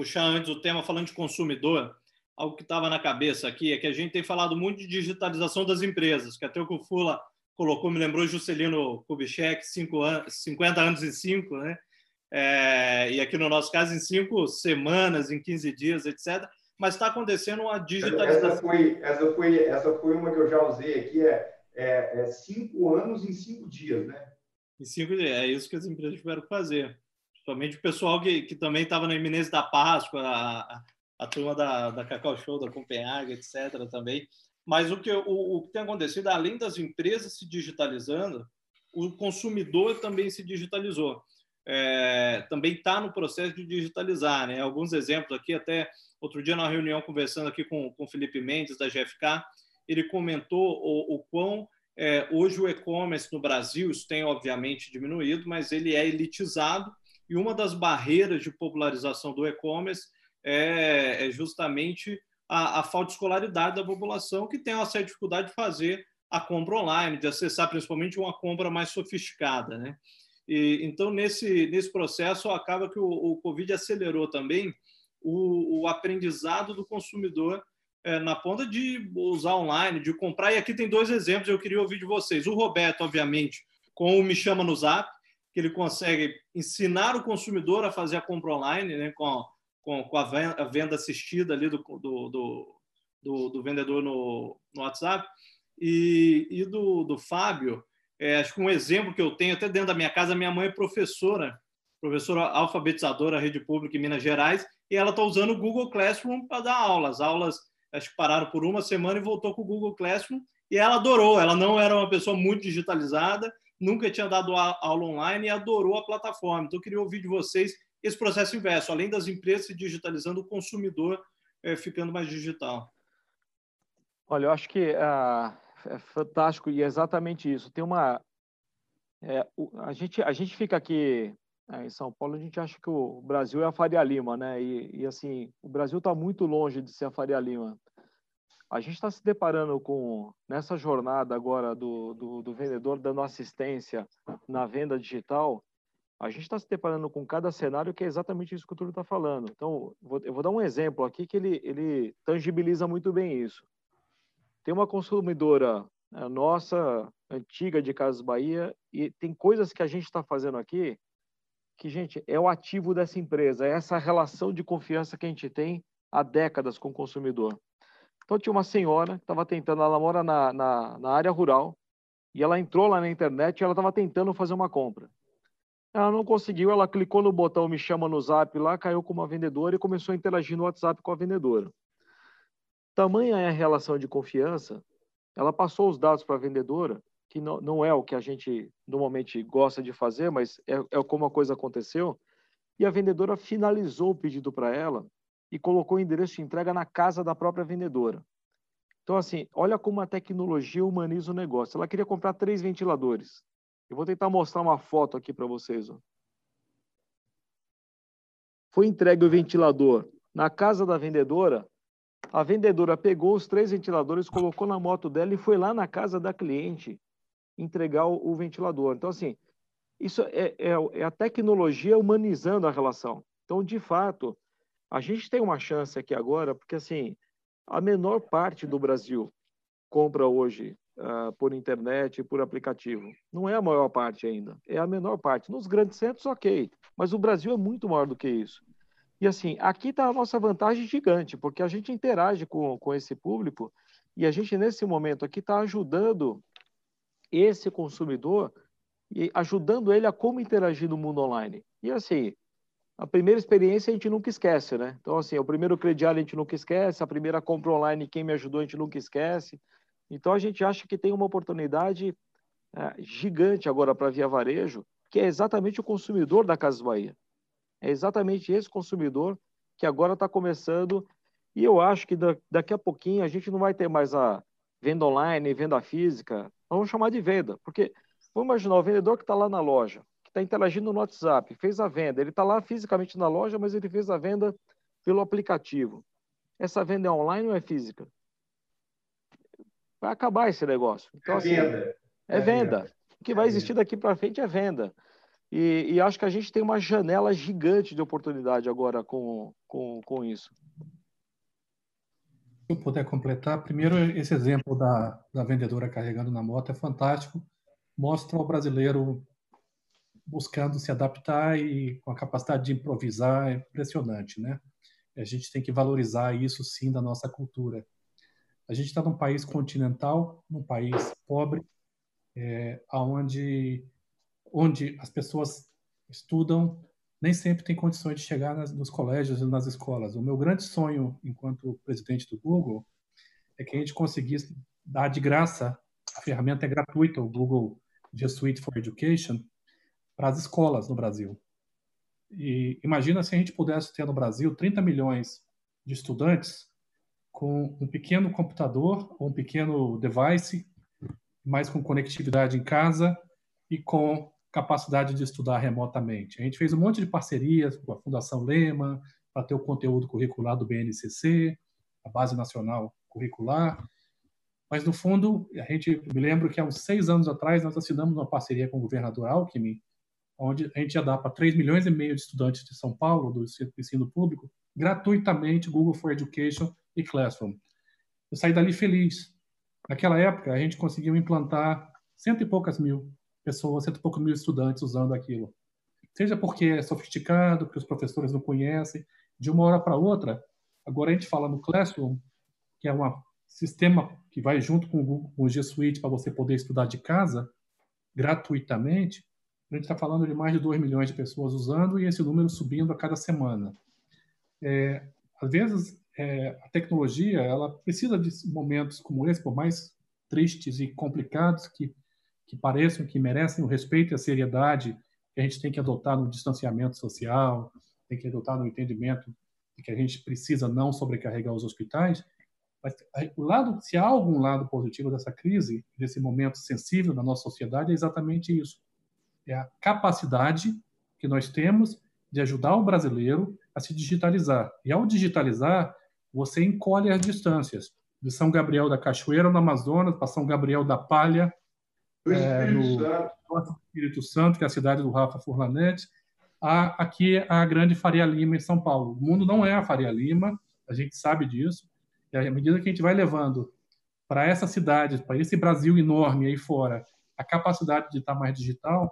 puxar antes o tema falando de consumidor, algo que estava na cabeça aqui é que a gente tem falado muito de digitalização das empresas, que até o que o Fula colocou, me lembrou Juscelino Kubitschek, 50 anos em 5, né? É, e aqui no nosso caso, em cinco semanas, em 15 dias, etc. Mas está acontecendo uma digitalização. Essa foi, essa, foi, essa foi uma que eu já usei aqui, é, é, é cinco anos em cinco dias, né? Em cinco dias, é isso que as empresas tiveram que fazer. Principalmente o pessoal que, que também estava na iminência da Páscoa, a, a, turma da, da Cacau Show, da Copenhague, etc. também. Mas o que, o, o que tem acontecido, além das empresas se digitalizando, o consumidor também se digitalizou. É, também está no processo de digitalizar. Né? Alguns exemplos aqui, até outro dia na reunião conversando aqui com o Felipe Mendes, da GFK, ele comentou o, o quão é, hoje o e-commerce no Brasil, isso tem obviamente diminuído, mas ele é elitizado e uma das barreiras de popularização do e-commerce é, é justamente a, a, falta de escolaridade da população, que tem uma certa dificuldade de fazer a compra online, de acessar principalmente uma compra mais sofisticada. Né? E, então, nesse, nesse processo, acaba que o, o Covid acelerou também o, o aprendizado do consumidor é, na ponta de usar online, de comprar. E aqui tem dois exemplos, eu queria ouvir de vocês. O Roberto, obviamente, com o Me Chama no Zap, que ele consegue ensinar o consumidor a fazer a compra online, né, com, com, com a venda assistida ali do, do, do, do, do vendedor no, no WhatsApp. E, e do, do Fábio, é, acho que um exemplo que eu tenho, até dentro da minha casa, minha mãe é professora, professora alfabetizadora, rede pública em Minas Gerais, e ela está usando o Google Classroom para dar aulas. Aulas, acho que pararam por uma semana e voltou com o Google Classroom, e ela adorou. Ela não era uma pessoa muito digitalizada, nunca tinha dado aula online e adorou a plataforma. Então, eu queria ouvir de vocês esse processo inverso, além das empresas se digitalizando, o consumidor é, ficando mais digital. Olha, eu acho que uh, é fantástico e é exatamente isso. Tem uma. É, a, gente, a gente fica aqui é, em São Paulo, a gente acha que o Brasil é a Faria Lima, né? E, e assim, o Brasil está muito longe de ser a Faria Lima. A gente está se deparando com, nessa jornada agora do, do, do vendedor dando assistência na venda digital, a gente está se deparando com cada cenário que é exatamente isso que o Túlio está falando. Então, vou, eu vou dar um exemplo aqui que ele, ele tangibiliza muito bem isso. Tem uma consumidora né, nossa, antiga de Casas Bahia, e tem coisas que a gente está fazendo aqui que, gente, é o ativo dessa empresa, é essa relação de confiança que a gente tem há décadas com o consumidor. Então, tinha uma senhora que estava tentando, ela mora na, na, na área rural, e ela entrou lá na internet e ela estava tentando fazer uma compra. Ela não conseguiu, ela clicou no botão Me Chama no Zap lá, caiu com uma vendedora e começou a interagir no WhatsApp com a vendedora. Tamanha é a relação de confiança, ela passou os dados para a vendedora, que não, não é o que a gente normalmente gosta de fazer, mas é, é como a coisa aconteceu, e a vendedora finalizou o pedido para ela e colocou o endereço de entrega na casa da própria vendedora. Então, assim, olha como a tecnologia humaniza o negócio. Ela queria comprar três ventiladores. Eu vou tentar mostrar uma foto aqui para vocês. Ó. Foi entregue o ventilador na casa da vendedora a vendedora pegou os três ventiladores, colocou na moto dela e foi lá na casa da cliente entregar o, o ventilador. Então, assim, isso é, é, é, a tecnologia humanizando a relação. Então, de fato, a gente tem uma chance aqui agora, porque, assim, a menor parte do Brasil compra hoje uh, por internet por aplicativo. Não é a maior parte ainda, é a menor parte. Nos grandes centros, ok, mas o Brasil é muito maior do que isso. E assim, aqui está a nossa vantagem gigante, porque a gente interage com, com esse público e a gente, nesse momento aqui, está ajudando esse consumidor e ajudando ele a como interagir no mundo online. E assim, a primeira experiência a gente nunca esquece, né? Então, assim, o primeiro crediário a gente nunca esquece, a primeira compra online, quem me ajudou, a gente nunca esquece. Então, a gente acha que tem uma oportunidade é, gigante agora para Via Varejo, que é exatamente o consumidor da Casas Bahia. É exatamente esse consumidor que agora está começando, e eu acho que daqui a pouquinho a gente não vai ter mais a venda online, venda física, vamos chamar de venda, porque vamos imaginar o vendedor que está lá na loja, que está interagindo no WhatsApp, fez a venda, ele está lá fisicamente na loja, mas ele fez a venda pelo aplicativo. Essa venda é online ou é física? Vai acabar esse negócio. Então, é assim, venda. É, é venda. venda. O que vai existir daqui para frente é venda. E, e, acho que a gente tem uma janela gigante de oportunidade agora com, com, com isso. Se eu puder completar, primeiro esse exemplo da, da vendedora carregando na moto é fantástico, mostra o brasileiro buscando se adaptar e com a capacidade de improvisar é impressionante, né? A gente tem que valorizar isso sim da nossa cultura. A gente está num país continental, num país pobre, é, onde, onde as pessoas estudam, nem sempre tem condições de chegar nas, nos colégios e nas escolas. O meu grande sonho, enquanto presidente do Google, é que a gente conseguisse dar de graça, a ferramenta é gratuita, o Google G Suite for Education, para as escolas no Brasil. E imagina se a gente pudesse ter no Brasil 30 milhões de estudantes com um pequeno computador ou um pequeno device, mais com conectividade em casa e com capacidade de estudar remotamente. A gente fez um monte de parcerias com a Fundação Lema para ter o conteúdo curricular do BNCC, a Base Nacional Curricular. Mas, no fundo, a gente me lembro que há uns seis anos atrás nós assinamos uma parceria com o governador Alckmin onde a gente já dá para 3 milhões e meio de estudantes de São Paulo, do ensino público, gratuitamente Google for Education e Classroom. Eu saí dali feliz. Naquela época, a gente conseguiu implantar cento e poucas mil pessoas, cento e poucos mil estudantes usando aquilo. Seja porque é sofisticado, porque os professores não conhecem, de uma hora para outra, agora a gente fala no Classroom, que é um sistema que vai junto com o, G Suite para você poder estudar de casa, gratuitamente, a gente está falando de mais de 2 milhões de pessoas usando e esse número subindo a cada semana. É, às vezes, é, a tecnologia ela precisa de momentos como esse, por mais tristes e complicados que, que pareçam, que merecem o respeito e a seriedade que a gente tem que adotar no distanciamento social, tem que adotar no entendimento de que a gente precisa não sobrecarregar os hospitais. Mas o lado, se há algum lado positivo dessa crise, desse momento sensível na nossa sociedade, é exatamente isso é a capacidade que nós temos de ajudar o brasileiro a se digitalizar. E ao digitalizar, você encolhe as distâncias. De São Gabriel da Cachoeira, no Amazonas, para São Gabriel da Palha, é, no Espírito Santo, que é a cidade do Rafa Furlanete, a, aqui a grande Faria Lima, em São Paulo. O mundo não é a Faria Lima, a gente sabe disso. E à medida que a gente vai levando para essa cidade, para esse Brasil enorme aí fora, a capacidade de estar mais digital,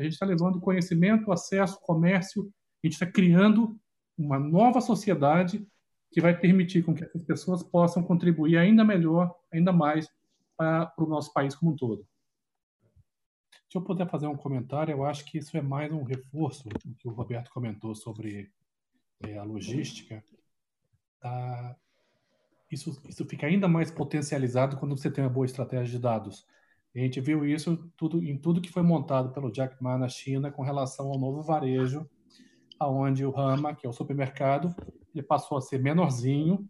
a gente está levando conhecimento, acesso, comércio, a gente está criando uma nova sociedade que vai permitir com que essas pessoas possam contribuir ainda melhor, ainda mais para o nosso país como um todo. Se eu puder fazer um comentário, eu acho que isso é mais um reforço do que o Roberto comentou sobre é, a logística. Tá? Isso, isso fica ainda mais potencializado quando você tem uma boa estratégia de dados. A gente viu isso tudo, em tudo que foi montado pelo Jack Ma na China com relação ao novo varejo, aonde o Rama, que é o supermercado, ele passou a ser menorzinho,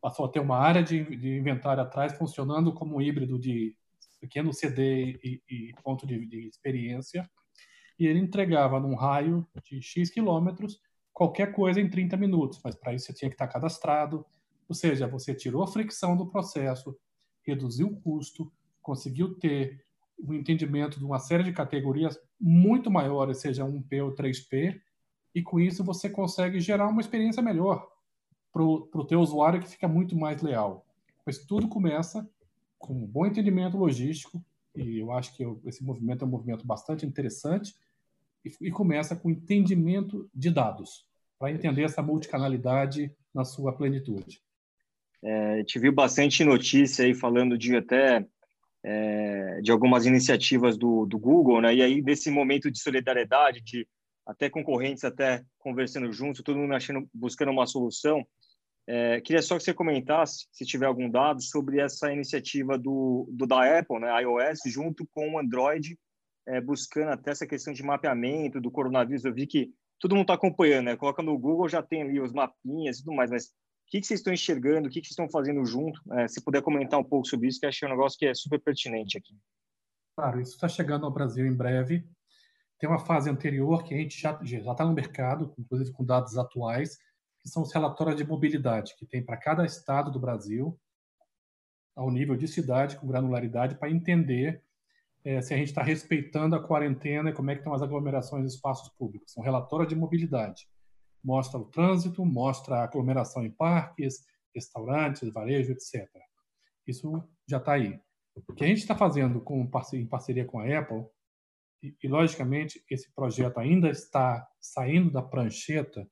passou a ter uma área de, de inventário atrás funcionando como um híbrido de pequeno CD e, e ponto de, de experiência, e ele entregava num raio de X quilômetros qualquer coisa em 30 minutos, mas para isso você tinha que estar cadastrado, ou seja, você tirou a fricção do processo, reduziu o custo, conseguiu ter um entendimento de uma série de categorias muito maiores, seja 1P ou 3P, e com isso você consegue gerar uma experiência melhor para o teu usuário que fica muito mais leal. Mas tudo começa com um bom entendimento logístico, e eu acho que esse movimento é um movimento bastante interessante, e, e começa com entendimento de dados, para entender essa multicanalidade na sua plenitude. É, a gente viu bastante notícia aí falando de até é, de algumas iniciativas do, do Google, né? E aí desse momento de solidariedade, de até concorrentes até conversando juntos, todo mundo achando, buscando uma solução. É, queria só que você comentasse, se tiver algum dado, sobre essa iniciativa do, do da Apple, né, iOS, junto com o Android, é, buscando até essa questão de mapeamento do coronavírus. Eu vi que todo mundo está acompanhando, né? Coloca no Google, já tem ali os mapinhas e tudo mais, mas que, que vocês estão enxergando, o que, que vocês estão fazendo junto? É, se puder comentar um pouco sobre isso, que achei um negócio que é super pertinente aqui. Claro, isso está chegando ao Brasil em breve. Tem uma fase anterior que a gente já está no mercado, inclusive com dados atuais, que são os relatórios de mobilidade, que tem para cada estado do Brasil, ao nível de cidade, com granularidade, para entender é, se a gente está respeitando a quarentena e como é que estão as aglomerações em espaços públicos. São relatórios de mobilidade. Mostra o trânsito, mostra a aglomeração em parques, restaurantes, varejo, etc. Isso já está aí. O que a gente está fazendo com, em parceria com a Apple, e, e, logicamente esse projeto ainda está saindo da prancheta,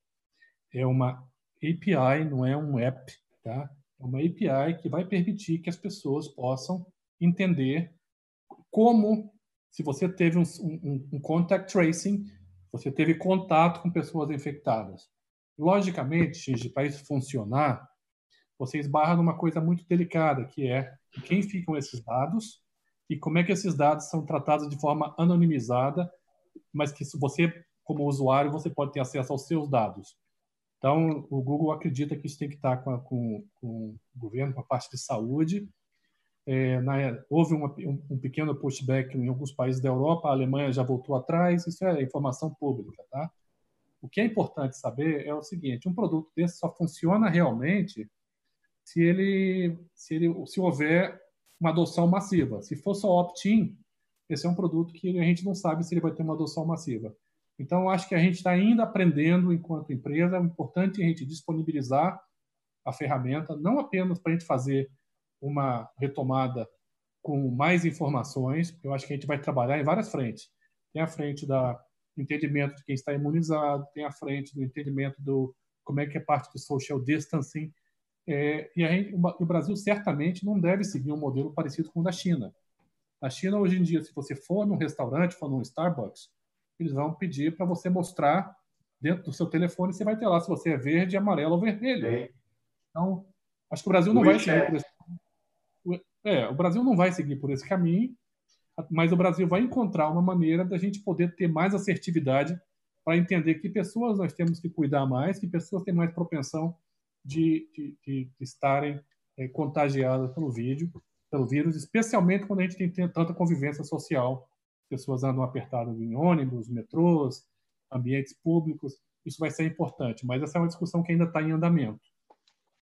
é uma API, não é um app, tá? É uma API que vai permitir que as pessoas possam entender como, se você teve um, um, um contact tracing, você teve contato com pessoas infectadas. Logicamente, para isso funcionar, você esbarra numa coisa muito delicada, que é quem ficam esses dados e como é que esses dados são tratados de forma anonimizada, mas que você, como usuário, você pode ter acesso aos seus dados. Então, o Google acredita que isso tem que estar com, com, com o governo, com a parte de saúde. É, na, houve uma, um, um, pequeno pushback em alguns países da Europa, a Alemanha já voltou atrás, isso é informação pública. Tá? O que é importante saber é o seguinte: um produto desse só funciona realmente se ele, se ele se houver uma adoção massiva. Se for só opt-in, esse é um produto que a gente não sabe se ele vai ter uma adoção massiva. Então, acho que a gente está ainda aprendendo enquanto empresa. É importante a gente disponibilizar a ferramenta, não apenas para a gente fazer uma retomada com mais informações, eu acho que a gente vai trabalhar em várias frentes. Tem a frente da entendimento de quem está imunizado, tem a frente do entendimento do como é que é parte do social distancing, é, e gente, o Brasil certamente não deve seguir um modelo parecido com o da China. Na China, hoje em dia, se você for num restaurante, for num Starbucks, eles vão pedir para você mostrar dentro do seu telefone, você vai ter lá se você é verde, amarelo ou vermelho. Então, acho que o Brasil não vai seguir por esse é, o Brasil não vai seguir por esse caminho, mas o Brasil vai encontrar uma maneira da gente poder ter mais assertividade para entender que pessoas nós temos que cuidar mais, que pessoas têm mais propensão de, de, de estarem é, contagiadas pelo vídeo, pelo vírus, especialmente quando a gente tem, tanta convivência social, pessoas andam apertadas em ônibus, metrôs, ambientes públicos, isso vai ser importante, mas essa é uma discussão que ainda está em andamento.